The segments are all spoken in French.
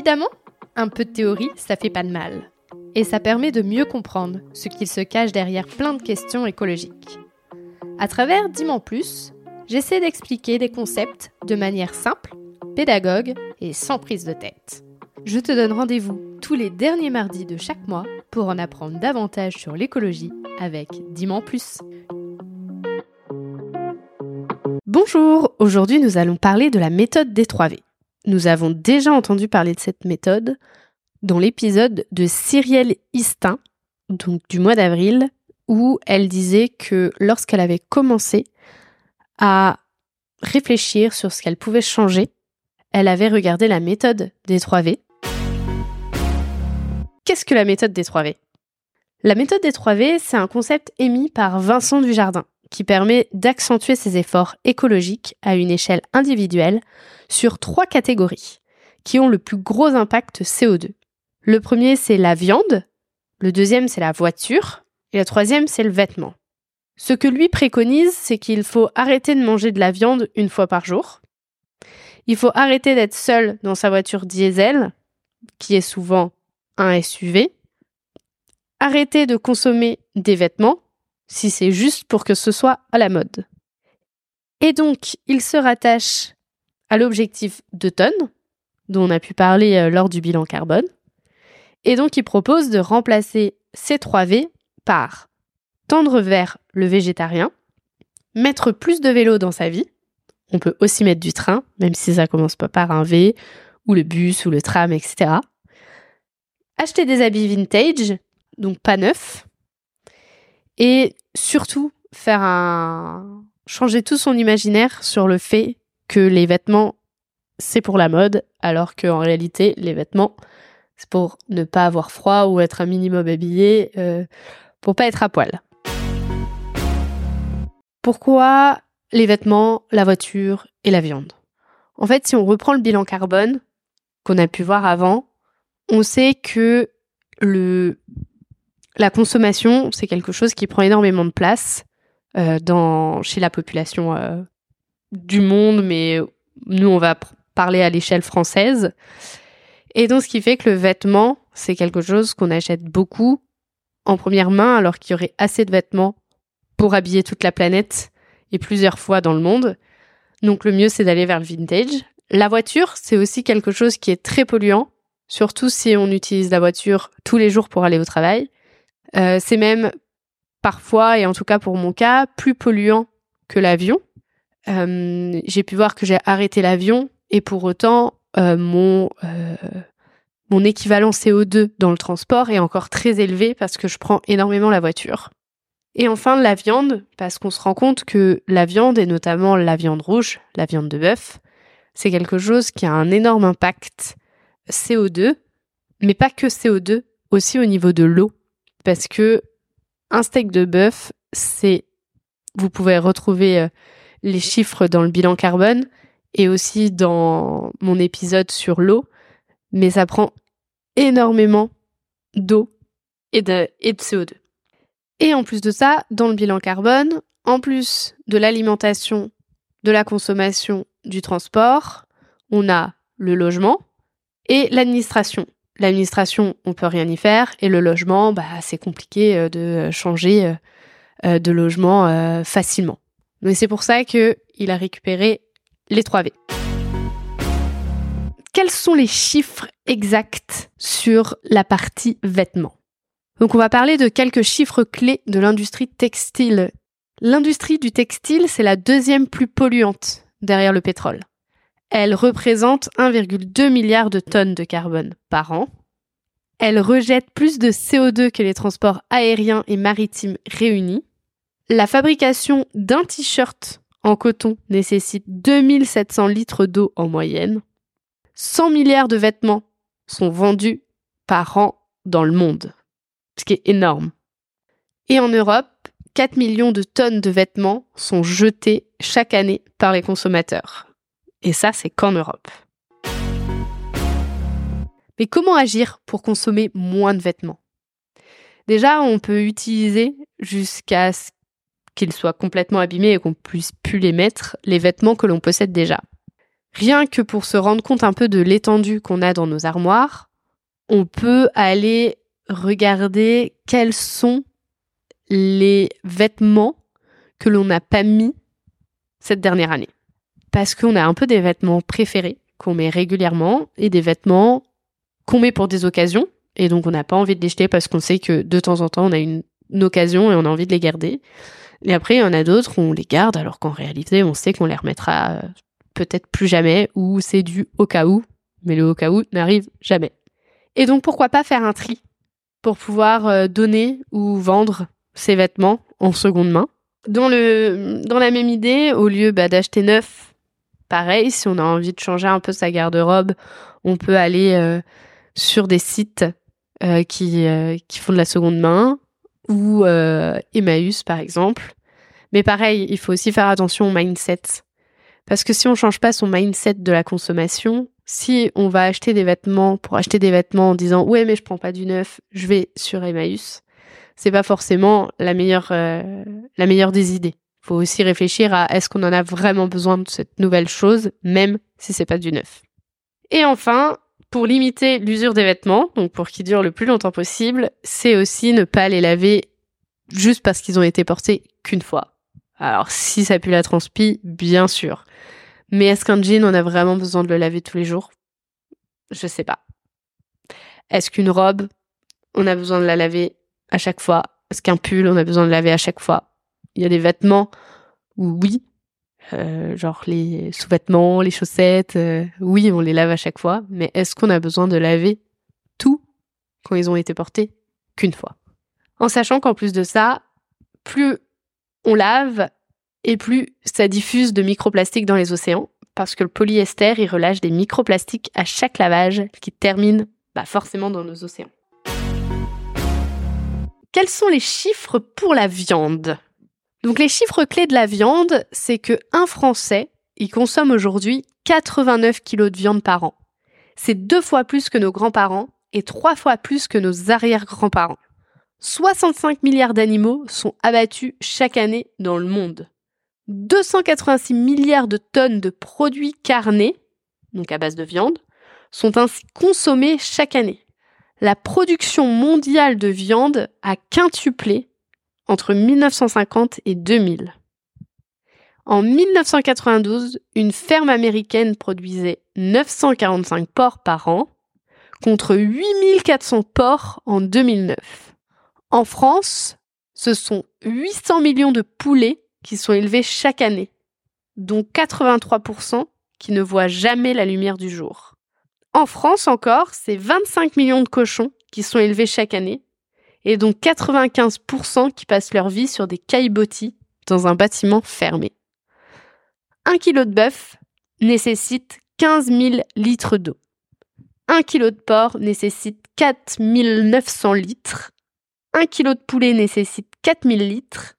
Évidemment, un peu de théorie, ça fait pas de mal. Et ça permet de mieux comprendre ce qu'il se cache derrière plein de questions écologiques. À travers Diman Plus, j'essaie d'expliquer des concepts de manière simple, pédagogue et sans prise de tête. Je te donne rendez-vous tous les derniers mardis de chaque mois pour en apprendre davantage sur l'écologie avec Diman Plus. Bonjour, aujourd'hui nous allons parler de la méthode des 3V. Nous avons déjà entendu parler de cette méthode dans l'épisode de Cyrielle Istin, donc du mois d'avril, où elle disait que lorsqu'elle avait commencé à réfléchir sur ce qu'elle pouvait changer, elle avait regardé la méthode des 3V. Qu'est-ce que la méthode des 3V La méthode des 3V, c'est un concept émis par Vincent Dujardin qui permet d'accentuer ses efforts écologiques à une échelle individuelle sur trois catégories qui ont le plus gros impact CO2. Le premier, c'est la viande, le deuxième, c'est la voiture, et le troisième, c'est le vêtement. Ce que lui préconise, c'est qu'il faut arrêter de manger de la viande une fois par jour. Il faut arrêter d'être seul dans sa voiture diesel, qui est souvent un SUV. Arrêter de consommer des vêtements, si c'est juste pour que ce soit à la mode. Et donc, il se rattache à l'objectif de tonnes, dont on a pu parler euh, lors du bilan carbone. Et donc, il propose de remplacer ces 3 V par tendre vers le végétarien, mettre plus de vélo dans sa vie. On peut aussi mettre du train, même si ça commence pas par un V, ou le bus, ou le tram, etc. Acheter des habits vintage, donc pas neufs, et surtout faire un changer tout son imaginaire sur le fait que les vêtements c'est pour la mode alors qu'en réalité les vêtements c'est pour ne pas avoir froid ou être un minimum habillé euh, pour pas être à poil. Pourquoi les vêtements, la voiture et la viande? En fait, si on reprend le bilan carbone qu'on a pu voir avant, on sait que le la consommation, c'est quelque chose qui prend énormément de place euh, dans, chez la population euh, du monde, mais nous, on va parler à l'échelle française. Et donc, ce qui fait que le vêtement, c'est quelque chose qu'on achète beaucoup en première main, alors qu'il y aurait assez de vêtements pour habiller toute la planète et plusieurs fois dans le monde. Donc, le mieux, c'est d'aller vers le vintage. La voiture, c'est aussi quelque chose qui est très polluant, surtout si on utilise la voiture tous les jours pour aller au travail. Euh, c'est même parfois, et en tout cas pour mon cas, plus polluant que l'avion. Euh, j'ai pu voir que j'ai arrêté l'avion et pour autant, euh, mon, mon équivalent CO2 dans le transport est encore très élevé parce que je prends énormément la voiture. Et enfin, la viande, parce qu'on se rend compte que la viande, et notamment la viande rouge, la viande de bœuf, c'est quelque chose qui a un énorme impact CO2, mais pas que CO2, aussi au niveau de l'eau parce que un steak de bœuf, c'est vous pouvez retrouver euh, les chiffres dans le bilan carbone et aussi dans mon épisode sur l'eau, mais ça prend énormément d'eau et de, et de CO2. Et en plus de ça, dans le bilan carbone, en plus de l'alimentation, de la consommation, du transport, on a le logement et l'administration l'administration, on peut rien y faire, et le logement, bah, c'est compliqué euh, de changer euh, euh, de logement facilement. Mais c'est pour ça qu'il a récupéré les 3V. Quels sont les chiffres exacts sur la partie vêtements? Donc on va parler de quelques chiffres clés de l'industrie textile. L'industrie du textile, c'est la deuxième plus polluante derrière le pétrole. Elle représente 1,2 milliard de tonnes de carbone par an. Elle rejette plus de CO2 que les transports aériens et maritimes réunis. La fabrication d'un t-shirt en coton nécessite 2700 litres d'eau en moyenne. 100 milliards de vêtements sont vendus par an dans le monde, ce qui est énorme. Et en Europe, 4 millions de tonnes de vêtements sont jetés chaque année par les consommateurs. Et ça, c'est qu'en Europe. Mais comment agir pour consommer moins de vêtements? Déjà, on peut utiliser jusqu'à ce qu'ils soient complètement abîmés et qu'on puisse plus les mettre, les vêtements que l'on possède déjà. Rien que pour se rendre compte un peu de l'étendue qu'on a dans nos armoires, on peut aller regarder quels sont les vêtements que l'on n'a pas mis cette dernière année. Parce qu'on a un peu des vêtements préférés qu'on met régulièrement et des vêtements qu'on met pour des occasions. Et donc on n'a pas envie de les jeter parce qu'on sait que de temps en temps on a une, occasion et on a envie de les garder. Et après, il y en a d'autres où on les garde alors qu'en réalité on sait qu'on les remettra euh, peut-être plus jamais ou c'est du au cas où. Mais le au cas où n'arrive jamais. Et donc pourquoi pas faire un tri pour pouvoir euh, donner ou vendre ces vêtements en seconde main? Dans, le, dans la même idée, au lieu bah, d'acheter neuf, pareil, si on a envie de changer un peu sa garde-robe, on peut aller euh, sur des sites euh, qui, qui font de la seconde main ou Emmaüs par exemple. Mais pareil, il faut aussi faire attention au mindset. Parce que si on change pas son mindset de la consommation, si on va acheter des vêtements pour acheter des vêtements en disant ouais mais je prends pas du neuf, je vais sur Emmaüs, c'est pas forcément euh, la meilleure des idées. Faut aussi réfléchir à est-ce qu'on en a vraiment besoin de cette nouvelle chose, même si c'est pas du neuf. Et enfin, pour limiter l'usure des vêtements, donc pour qu'ils durent le plus longtemps possible, c'est aussi ne pas les laver juste parce qu'ils ont été portés qu'une fois. Alors si ça pue la transpi, bien sûr. Mais est-ce qu'un jean, on a vraiment besoin de le laver tous les jours? Je sais pas. Est-ce qu'une robe, on a besoin de la laver à chaque fois? Est-ce qu'un pull, on a besoin de laver à chaque fois? Il y a des vêtements où oui, euh, genre les sous-vêtements, les chaussettes, euh, oui, on les lave à chaque fois, mais est-ce qu'on a besoin de laver tout quand ils ont été portés qu'une fois? En sachant qu'en plus de ça, plus on lave et plus ça diffuse de microplastiques dans les océans, parce que le polyester, il relâche des microplastiques à chaque lavage qui terminent bah, forcément dans nos océans. Quels sont les chiffres pour la viande? Donc les chiffres clés de la viande, c'est que un Français, il consomme aujourd'hui 89 kg de viande par an. C'est deux fois plus que nos grands-parents et trois fois plus que nos arrière-grands-parents. 65 milliards d'animaux sont abattus chaque année dans le monde. 286 milliards de tonnes de produits carnés, donc à base de viande, sont ainsi consommés chaque année. La production mondiale de viande a quintuplé entre 1950 et 2000. En 1992, une ferme américaine produisait 945 porcs par an contre 8400 porcs en 2009. En France, ce sont 800 millions de poulets qui sont élevés chaque année, dont 83% qui ne voient jamais la lumière du jour. En France encore, c'est 25 millions de cochons qui sont élevés chaque année, et dont 95% qui passent leur vie sur des caillebotis dans un bâtiment fermé. Un kilo de bœuf nécessite 15 000 litres d'eau. Un kilo de porc nécessite 4 900 litres. Un kilo de poulet nécessite 4000 litres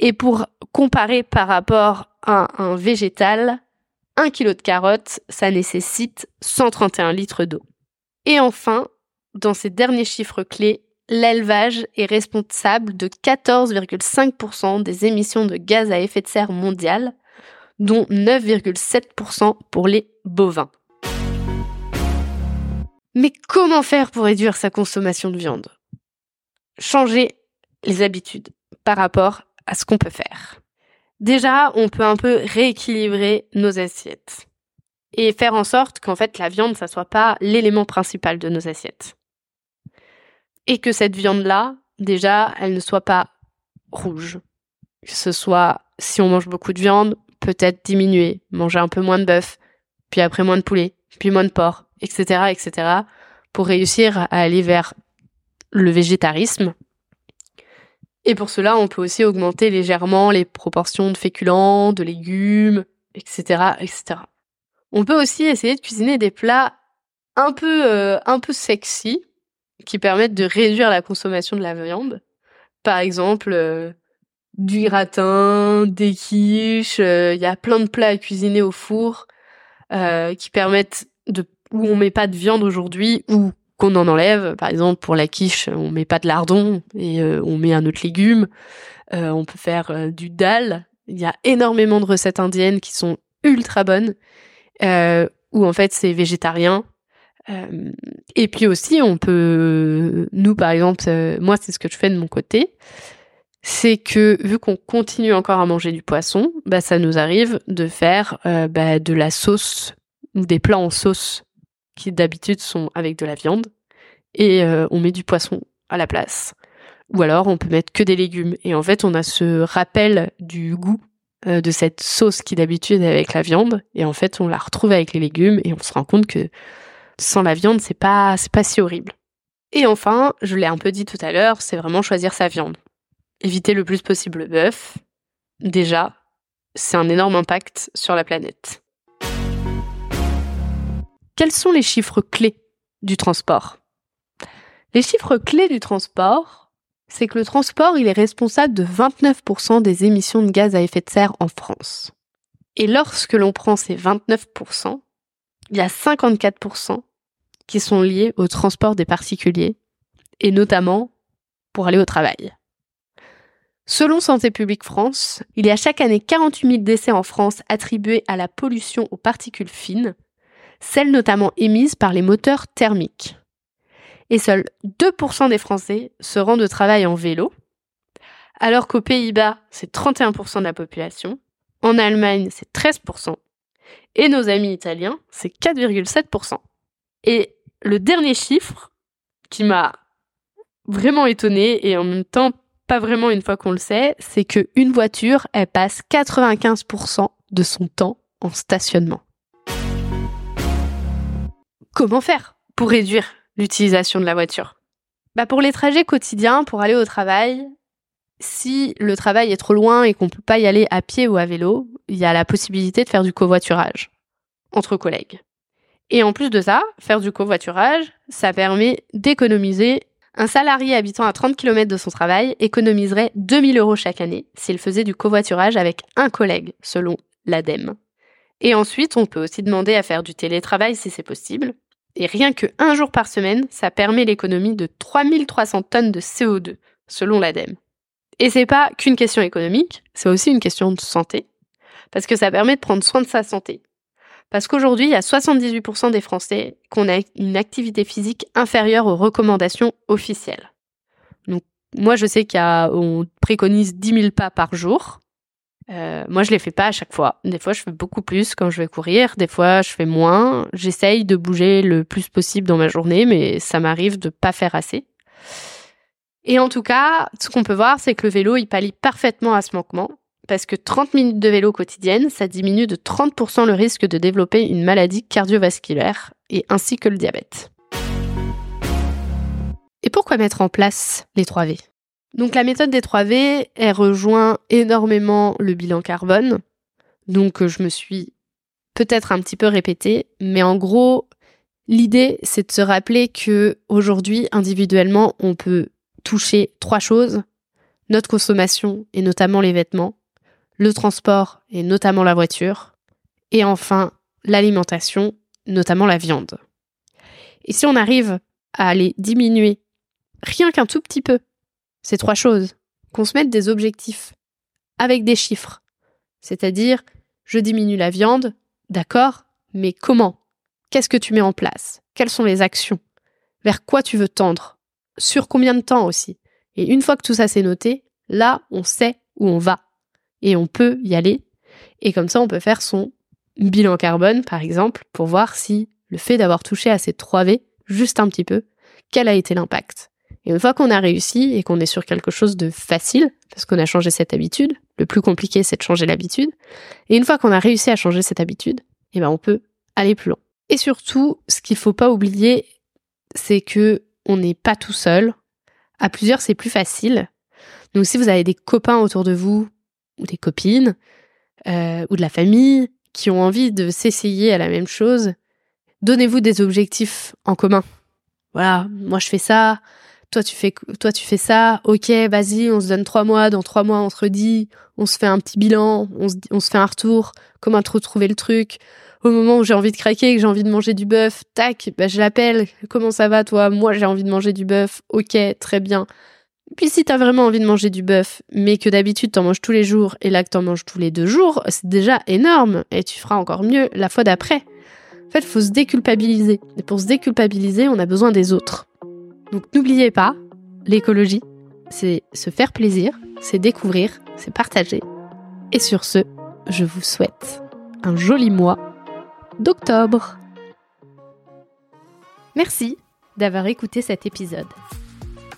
et pour comparer par rapport à un végétal, un kilo de carottes, ça nécessite 131 litres d'eau. Et enfin, dans ces derniers chiffres clés, l'élevage est responsable de 14,5% des émissions de gaz à effet de serre mondiales, dont 9,7% pour les bovins. Mais comment faire pour réduire sa consommation de viande? Changer les habitudes par rapport à ce qu'on peut faire. Déjà, on peut un peu rééquilibrer nos assiettes et faire en sorte qu'en fait la viande, ça soit pas l'élément principal de nos assiettes. Et que cette viande-là, déjà, elle ne soit pas rouge. Que ce soit, si on mange beaucoup de viande, peut-être diminuer, manger un peu moins de bœuf, puis après moins de poulet, puis moins de porc, etc., etc., pour réussir à aller vers le végétarisme et pour cela, on peut aussi augmenter légèrement les proportions de féculents, de légumes, etc., etc. On peut aussi essayer de cuisiner des plats un peu, euh, un peu sexy, qui permettent de réduire la consommation de la viande. Par exemple, euh, du gratin, des quiches, euh, il y a plein de plats à cuisiner au four qui permettent de où on met pas de viande aujourd'hui ou qu'on en enlève. Par exemple, pour la quiche, on met pas de lardon et euh, on met un autre légume. Euh, on peut faire euh, du dal. Il y a énormément de recettes indiennes qui sont ultra bonnes euh, ou en fait c'est végétarien. Euh, et puis aussi, on peut, nous par exemple, euh, moi c'est ce que je fais de mon côté, c'est que vu qu'on continue encore à manger du poisson, bah ça nous arrive de faire euh, bah, de la sauce ou des plats en sauce qui d'habitude sont avec de la viande et on met du poisson à la place. Ou alors on peut mettre que des légumes et en fait on a ce rappel du goût de cette sauce qui d'habitude est avec la viande et en fait on la retrouve avec les légumes et on se rend compte que sans la viande c'est pas pas si horrible. Et enfin, je l'ai un peu dit tout à l'heure, c'est vraiment choisir sa viande. Éviter le plus possible le bœuf. Déjà, c'est un énorme impact sur la planète. Quels sont les chiffres clés du transport? Les chiffres clés du transport, c'est que le transport, il est responsable de 29% des émissions de gaz à effet de serre en France. Et lorsque l'on prend ces 29%, il y a 54% qui sont liés au transport des particuliers, et notamment pour aller au travail. Selon Santé publique France, il y a chaque année 48 000 décès en France attribués à la pollution aux particules fines, celles notamment émises par les moteurs thermiques. Et seuls 2% des Français se rendent au travail en vélo, alors qu'aux Pays-Bas, c'est 31% de la population, en Allemagne, c'est 13%, et nos amis italiens, c'est 4,7%. Et le dernier chiffre qui m'a vraiment étonné et en même temps pas vraiment une fois qu'on le sait, c'est que une voiture, elle passe 95% de son temps en stationnement. Comment faire pour réduire l'utilisation de la voiture? Bah Pour les trajets quotidiens, pour aller au travail, si le travail est trop loin et qu'on ne peut pas y aller à pied ou à vélo, il y a la possibilité de faire du covoiturage entre collègues. Et en plus de ça, faire du covoiturage, ça permet d'économiser. Un salarié habitant à 30 km de son travail économiserait 2000 euros chaque année s'il faisait du covoiturage avec un collègue, selon l'ADEME. Et ensuite, on peut aussi demander à faire du télétravail si c'est possible. Et rien que un jour par semaine, ça permet l'économie de 3300 tonnes de CO2, selon l'ADEME. Et c'est pas qu'une question économique, c'est aussi une question de santé. Parce que ça permet de prendre soin de sa santé. Parce qu'aujourd'hui, il y a 78% des Français qui ont une activité physique inférieure aux recommandations officielles. Donc, moi, je sais qu'on préconise 10 000 pas par jour. Euh, moi, je les fais pas à chaque fois. Des fois, je fais beaucoup plus quand je vais courir. Des fois, je fais moins. J'essaye de bouger le plus possible dans ma journée, mais ça m'arrive de pas faire assez. Et en tout cas, ce qu'on peut voir, c'est que le vélo, il pallie parfaitement à ce manquement parce que 30 minutes de vélo quotidienne, ça diminue de 30% le risque de développer une maladie cardiovasculaire et ainsi que le diabète. Et pourquoi mettre en place les 3V Donc la méthode des 3V, elle rejoint énormément le bilan carbone. Donc je me suis peut-être un petit peu répétée, mais en gros, l'idée c'est de se rappeler que aujourd'hui individuellement, on peut toucher trois choses notre consommation et notamment les vêtements, le transport et notamment la voiture, et enfin l'alimentation, notamment la viande. Et si on arrive à les diminuer rien qu'un tout petit peu, ces trois choses, qu'on se mette des objectifs avec des chiffres, c'est-à-dire je diminue la viande, d'accord, mais comment? Qu'est-ce que tu mets en place? Quelles sont les actions? Vers quoi tu veux tendre? Sur combien de temps aussi? Et une fois que tout ça s'est noté, là, on sait où on va et on peut y aller. Et comme ça, on peut faire son bilan carbone, par exemple, pour voir si le fait d'avoir touché à ces 3V, juste un petit peu, quel a été l'impact. Et une fois qu'on a réussi et qu'on est sur quelque chose de facile, parce qu'on a changé cette habitude, le plus compliqué c'est de changer l'habitude, et une fois qu'on a réussi à changer cette habitude, eh ben on peut aller plus loin. Et surtout, ce qu'il faut pas oublier, c'est que on n'est pas tout seul. À plusieurs, c'est plus facile. Donc si vous avez des copains autour de vous ou des copines euh, ou de la famille qui ont envie de s'essayer à la même chose, donnez-vous des objectifs en commun. Voilà, moi je fais ça, toi tu fais toi tu fais ça, ok, vas-y, on se donne trois mois, dans trois mois on se redit, on se fait un petit bilan, on se, fait un retour, comment te retrouver le truc. Au moment où j'ai envie de craquer, que j'ai envie de manger du bœuf, tac, bah je l'appelle, comment ça va toi? Moi j'ai envie de manger du bœuf, ok, très bien. Puis si t'as vraiment envie de manger du bœuf, mais que d'habitude t'en manges tous les jours et là que t'en manges tous les deux jours, c'est déjà énorme et tu feras encore mieux la fois d'après. En fait, faut se déculpabiliser. Et pour se déculpabiliser, on a besoin des autres. Donc n'oubliez pas, l'écologie, c'est se faire plaisir, c'est découvrir, c'est partager. Et sur ce, je vous souhaite un joli mois d'octobre. Merci d'avoir écouté cet épisode.